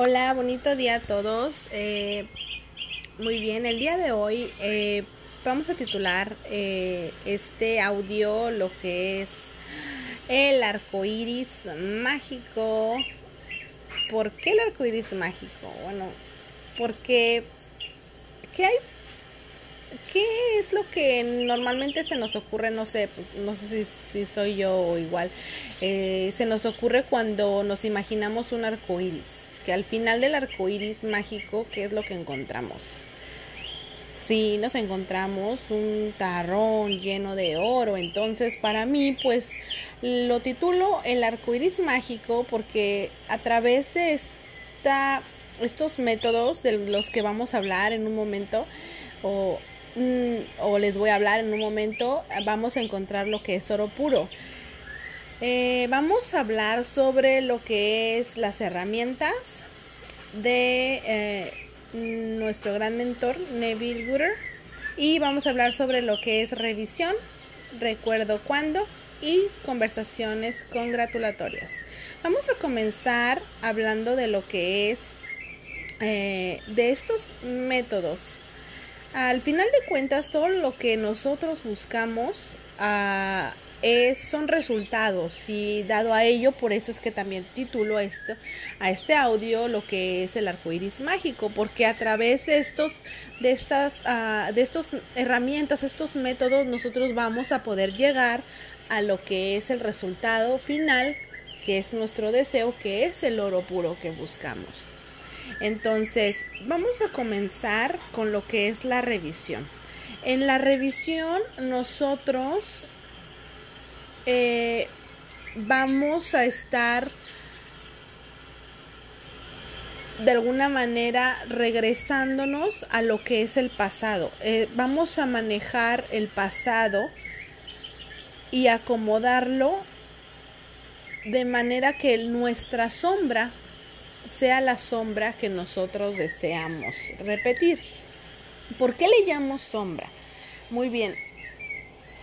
Hola, bonito día a todos. Eh, muy bien, el día de hoy eh, vamos a titular eh, este audio lo que es el arco iris mágico. ¿Por qué el arco iris mágico? Bueno, porque ¿qué hay? ¿Qué es lo que normalmente se nos ocurre? No sé, no sé si, soy yo o igual. se nos ocurre cuando nos imaginamos un arco iris al final del arco iris mágico, ¿qué es lo que encontramos? Si nos encontramos un tarrón lleno de oro. Entonces, para mí, pues lo titulo el arco iris mágico porque a través de esta, estos métodos de los que vamos a hablar en un momento, o, mm, o les voy a hablar en un momento, vamos a encontrar lo que es oro puro. Eh, vamos a hablar sobre lo que es las herramientas de eh, nuestro gran mentor Neville Gooder y vamos a hablar sobre lo que es revisión, recuerdo cuándo y conversaciones congratulatorias. Vamos a comenzar hablando de lo que es eh, de estos métodos. Al final de cuentas, todo lo que nosotros buscamos a es, son resultados y dado a ello, por eso es que también titulo esto, a este audio lo que es el arco iris mágico, porque a través de estos, de estas, uh, de estos herramientas, estos métodos, nosotros vamos a poder llegar a lo que es el resultado final, que es nuestro deseo, que es el oro puro que buscamos. Entonces, vamos a comenzar con lo que es la revisión. En la revisión nosotros eh, vamos a estar de alguna manera regresándonos a lo que es el pasado. Eh, vamos a manejar el pasado y acomodarlo de manera que nuestra sombra sea la sombra que nosotros deseamos repetir. ¿Por qué le llamo sombra? Muy bien.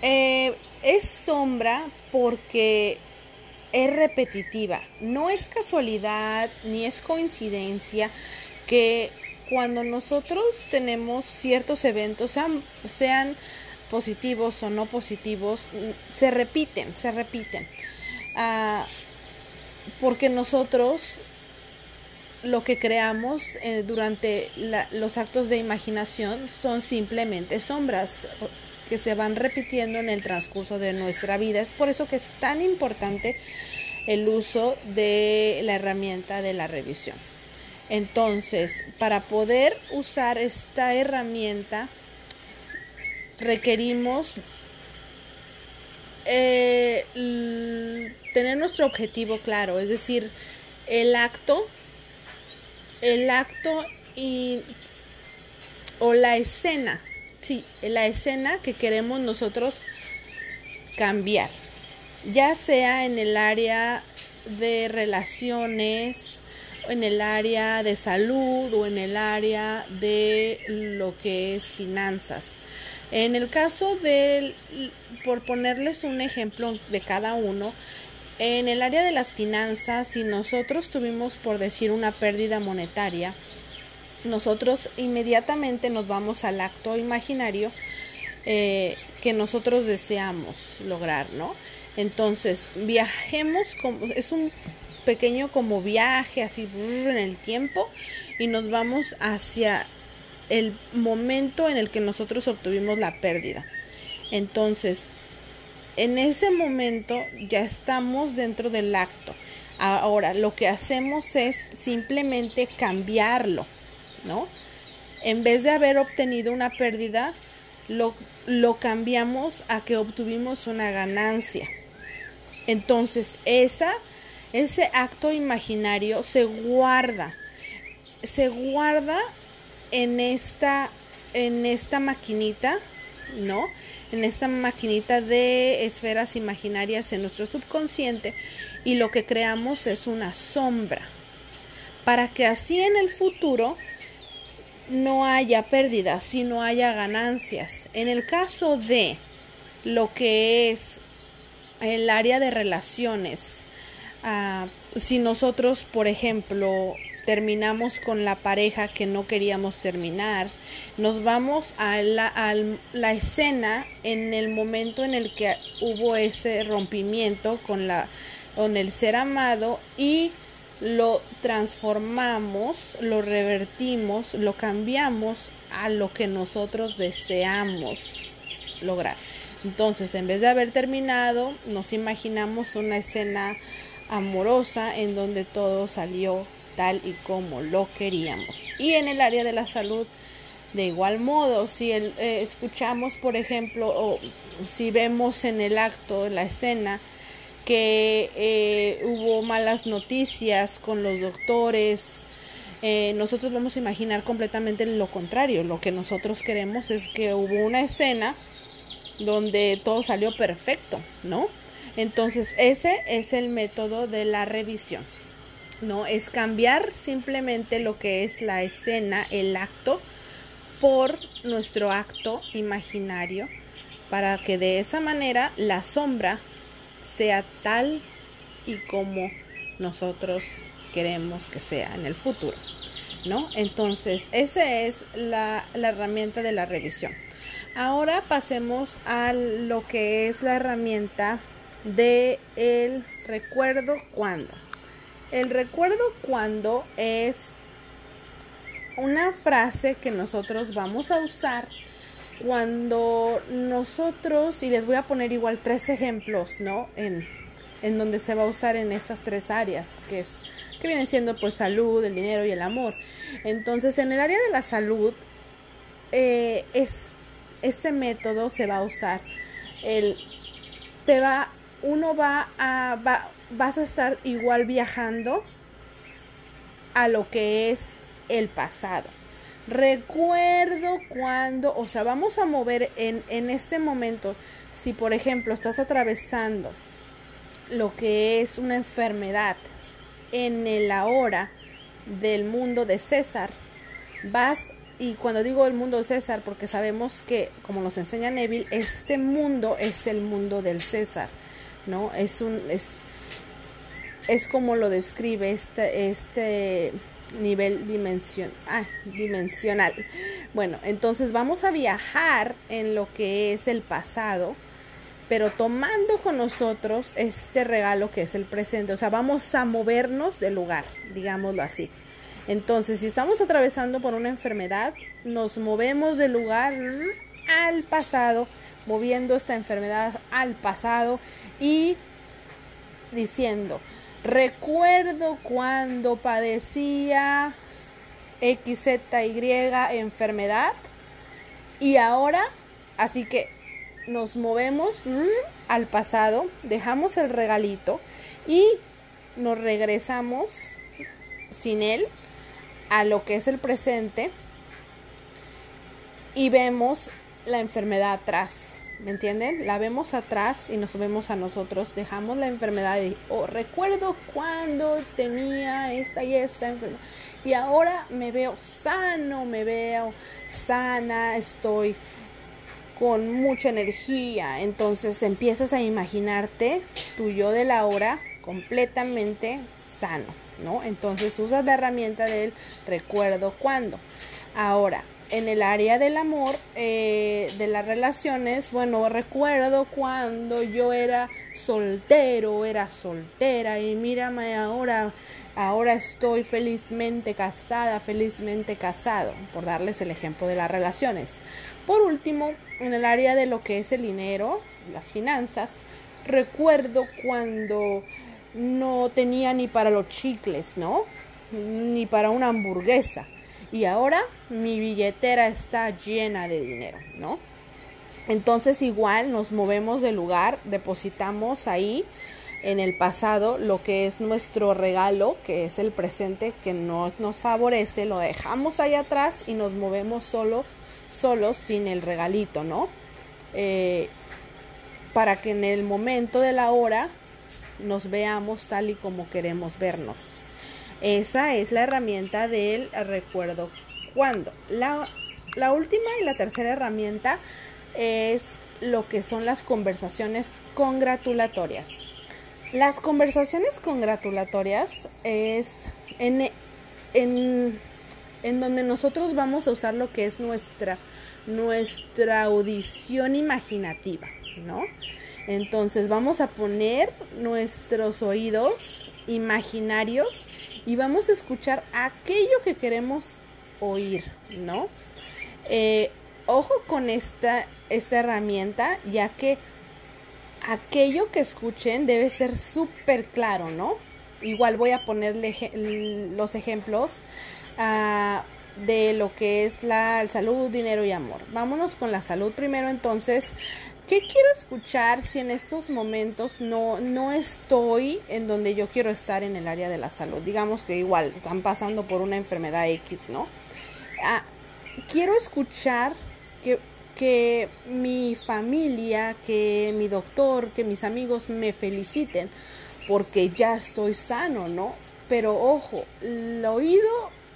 Eh, es sombra porque es repetitiva. No es casualidad ni es coincidencia que cuando nosotros tenemos ciertos eventos, sean, positivos o no positivos, se repiten, se repiten. Ah, porque nosotros lo que creamos eh, durante los actos de imaginación son simplemente sombras que se van repitiendo en el transcurso de nuestra vida. Es por eso que es tan importante el uso de la herramienta de la revisión. Entonces, para poder usar esta herramienta, requerimos eh, tener nuestro objetivo claro, es decir, el acto, el acto y, o la escena sí, la escena que queremos nosotros cambiar, ya sea en el área de relaciones, en el área de salud o en el área de lo que es finanzas. En el caso de, por ponerles un ejemplo de cada uno, en el área de las finanzas, si nosotros tuvimos, por decir, una pérdida monetaria, nosotros inmediatamente nos vamos al acto imaginario eh, que nosotros deseamos lograr, ¿no? Entonces, viajemos, como, es un pequeño como viaje así en el tiempo y nos vamos hacia el momento en el que nosotros obtuvimos la pérdida. Entonces, en ese momento ya estamos dentro del acto. Ahora, lo que hacemos es simplemente cambiarlo. ¿No? En vez de haber obtenido una pérdida, lo, lo cambiamos a que obtuvimos una ganancia. Entonces, esa, ese acto imaginario se guarda, se guarda en esta, en esta maquinita, ¿no? En esta maquinita de esferas imaginarias en nuestro subconsciente y lo que creamos es una sombra. Para que así en el futuro no haya pérdidas, sino haya ganancias. En el caso de lo que es el área de relaciones, ah, si nosotros, por ejemplo, terminamos con la pareja que no queríamos terminar. Nos vamos a la, a la escena en el momento en el que hubo ese rompimiento con, la, con el ser amado y lo transformamos, lo revertimos, lo cambiamos a lo que nosotros deseamos lograr. Entonces, en vez de haber terminado, nos imaginamos una escena amorosa en donde todo salió tal y como lo queríamos. Y en el área de la salud, de igual modo, si el, eh, escuchamos, por ejemplo, o si vemos en el acto, la escena, que eh, hubo malas noticias con los doctores, eh, nosotros vamos a imaginar completamente lo contrario. Lo que nosotros queremos es que hubo una escena donde todo salió perfecto, ¿no? Entonces ese es el método de la revisión, ¿no? Es cambiar simplemente lo que es la escena, el acto, por nuestro acto imaginario, para que de esa manera la sombra sea tal y como nosotros queremos que sea en el futuro. ¿No? Entonces, esa es la, herramienta de la revisión. Ahora pasemos a lo que es la herramienta de el recuerdo cuando. El recuerdo cuando es una frase que nosotros vamos a usar cuando nosotros, y les voy a poner igual tres ejemplos, ¿no? En, en donde se va a usar en estas tres áreas, que es que vienen siendo pues salud, el dinero y el amor. Entonces, en el área de la salud, eh, es, este método se va a usar. El, te va, uno va a, va, vas a estar igual viajando a lo que es el pasado. Recuerdo cuando, o sea, vamos a mover en, en este momento, si por ejemplo estás atravesando lo que es una enfermedad, en el ahora del mundo de César, vas y cuando digo el mundo de César, porque sabemos que, como nos enseña Neville, este mundo es el mundo del César, ¿no? Es un es, es como lo describe este, este nivel ah, dimensional. Bueno, entonces vamos a viajar en lo que es el pasado pero tomando con nosotros este regalo que es el presente. O sea, vamos a movernos del lugar, digámoslo así. Entonces, si estamos atravesando por una enfermedad, nos movemos del lugar al pasado, moviendo esta enfermedad al pasado y diciendo, recuerdo cuando padecía XZY enfermedad y ahora, así que nos movemos al pasado, dejamos el regalito y nos regresamos sin él a lo que es el presente y vemos la enfermedad atrás. ¿Me entienden? La vemos atrás y nos vemos a nosotros, dejamos la enfermedad y oh, recuerdo cuando tenía esta y esta enfermedad y ahora me veo sano, me veo sana, estoy con mucha energía. Entonces empiezas a imaginarte tu yo de la hora completamente sano, ¿no? Entonces usas la herramienta del recuerdo cuando. Ahora, en el área del amor, eh, de las relaciones, bueno, recuerdo cuando yo era soltero, era soltera y mírame ahora, ahora estoy felizmente casada, felizmente casado, por darles el ejemplo de las relaciones. Por último, en el área de lo que es el dinero, las finanzas, recuerdo cuando no tenía ni para los chicles, ¿no? Ni para una hamburguesa. Y ahora mi billetera está llena de dinero, ¿no? Entonces igual nos movemos del lugar, depositamos ahí en el pasado lo que es nuestro regalo, que es el presente que no nos favorece, lo dejamos ahí atrás y nos movemos solo solos sin el regalito, ¿no? Eh, para que en el momento de la hora nos veamos tal y como queremos vernos. Esa es la herramienta del recuerdo cuando. La, la última y la tercera herramienta es lo que son las conversaciones congratulatorias. Las conversaciones congratulatorias es en en, en donde nosotros vamos a usar lo que es nuestra, nuestra audición imaginativa, ¿no? Entonces vamos a poner nuestros oídos imaginarios y vamos a escuchar aquello que queremos oír, ¿no? Eh, ojo con esta, esta herramienta, ya que aquello que escuchen debe ser súper claro, ¿no? Igual voy a ponerle los ejemplos uh, de lo que es la salud, dinero y amor. Vámonos con la salud primero entonces. ¿Qué quiero escuchar si en estos momentos no, no estoy en donde yo quiero estar en el área de la salud? Digamos que igual están pasando por una enfermedad X, ¿no? Ah, quiero escuchar que, que mi familia, que mi doctor, que mis amigos me feliciten porque ya estoy sano, ¿no? Pero ojo, el oído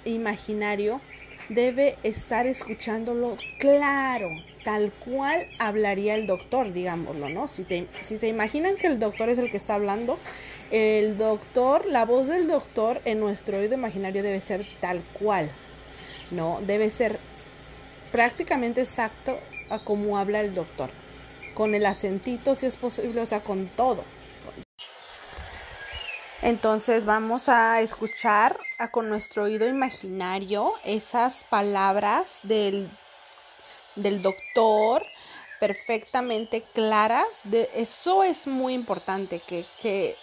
imaginario debe estar escuchándolo claro, tal cual hablaría el doctor, digámoslo, ¿no? Si, se imaginan que el doctor es el que está hablando, el doctor, la voz del doctor en nuestro oído imaginario debe ser tal cual, ¿no? Debe ser prácticamente exacto a como habla el doctor, con el acentito si es posible, o sea, con todo. Entonces vamos a escuchar con nuestro oído imaginario esas palabras del, del doctor perfectamente claras. De, eso es muy importante, que, que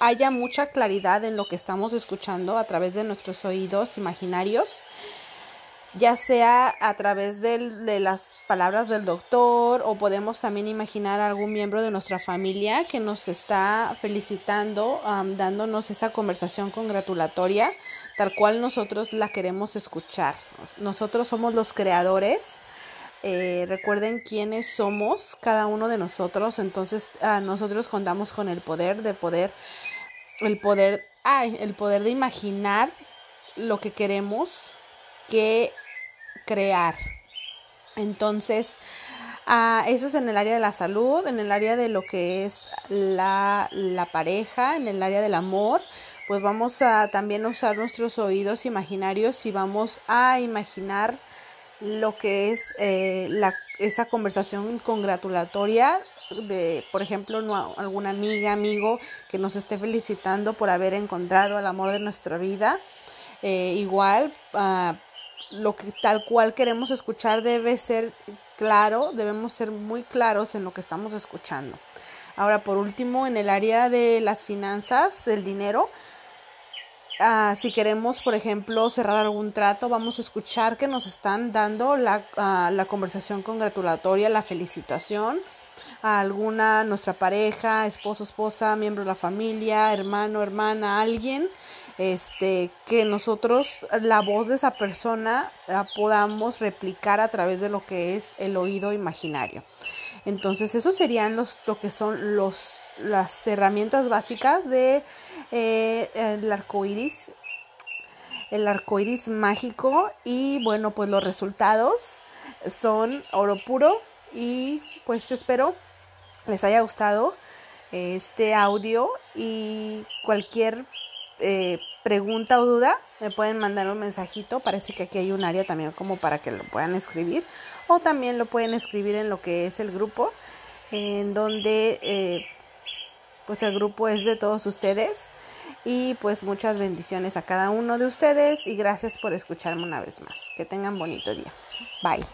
haya mucha claridad en lo que estamos escuchando a través de nuestros oídos imaginarios ya sea a través de, las palabras del doctor o podemos también imaginar a algún miembro de nuestra familia que nos está felicitando, dándonos esa conversación congratulatoria, tal cual nosotros la queremos escuchar. Nosotros somos los creadores. Eh, recuerden quiénes somos cada uno de nosotros, entonces nosotros contamos con el poder de poder, el poder, ay, el poder de imaginar lo que queremos que crear. Entonces, ah, eso es en el área de la salud, en el área de lo que es la, la pareja, en el área del amor. Pues vamos a también usar nuestros oídos imaginarios y vamos a imaginar lo que es eh, la, esa conversación congratulatoria de, por ejemplo, alguna amiga, amigo que nos esté felicitando por haber encontrado el amor de nuestra vida. Eh, igual, uh, lo que tal cual queremos escuchar debe ser claro, debemos ser muy claros en lo que estamos escuchando. Ahora, por último, en el área de las finanzas, del dinero, ah, si queremos, por ejemplo, cerrar algún trato, vamos a escuchar que nos están dando la, ah, la conversación congratulatoria, la felicitación a alguna, nuestra pareja, esposo, esposa, miembro de la familia, hermano, hermana, alguien este, que nosotros la voz de esa persona la podamos replicar a través de lo que es el oído imaginario. Entonces, esos serían los, lo que son los, las herramientas básicas de eh, el arco iris, el arco iris mágico. Y bueno, pues los resultados son oro puro. Y pues espero les haya gustado este audio y cualquier eh, pregunta o duda, me pueden mandar un mensajito. Parece que aquí hay un área también como para que lo puedan escribir. O también lo pueden escribir en lo que es el grupo, en donde eh, pues el grupo es de todos ustedes. Y pues muchas bendiciones a cada uno de ustedes y gracias por escucharme una vez más. Que tengan bonito día. Bye.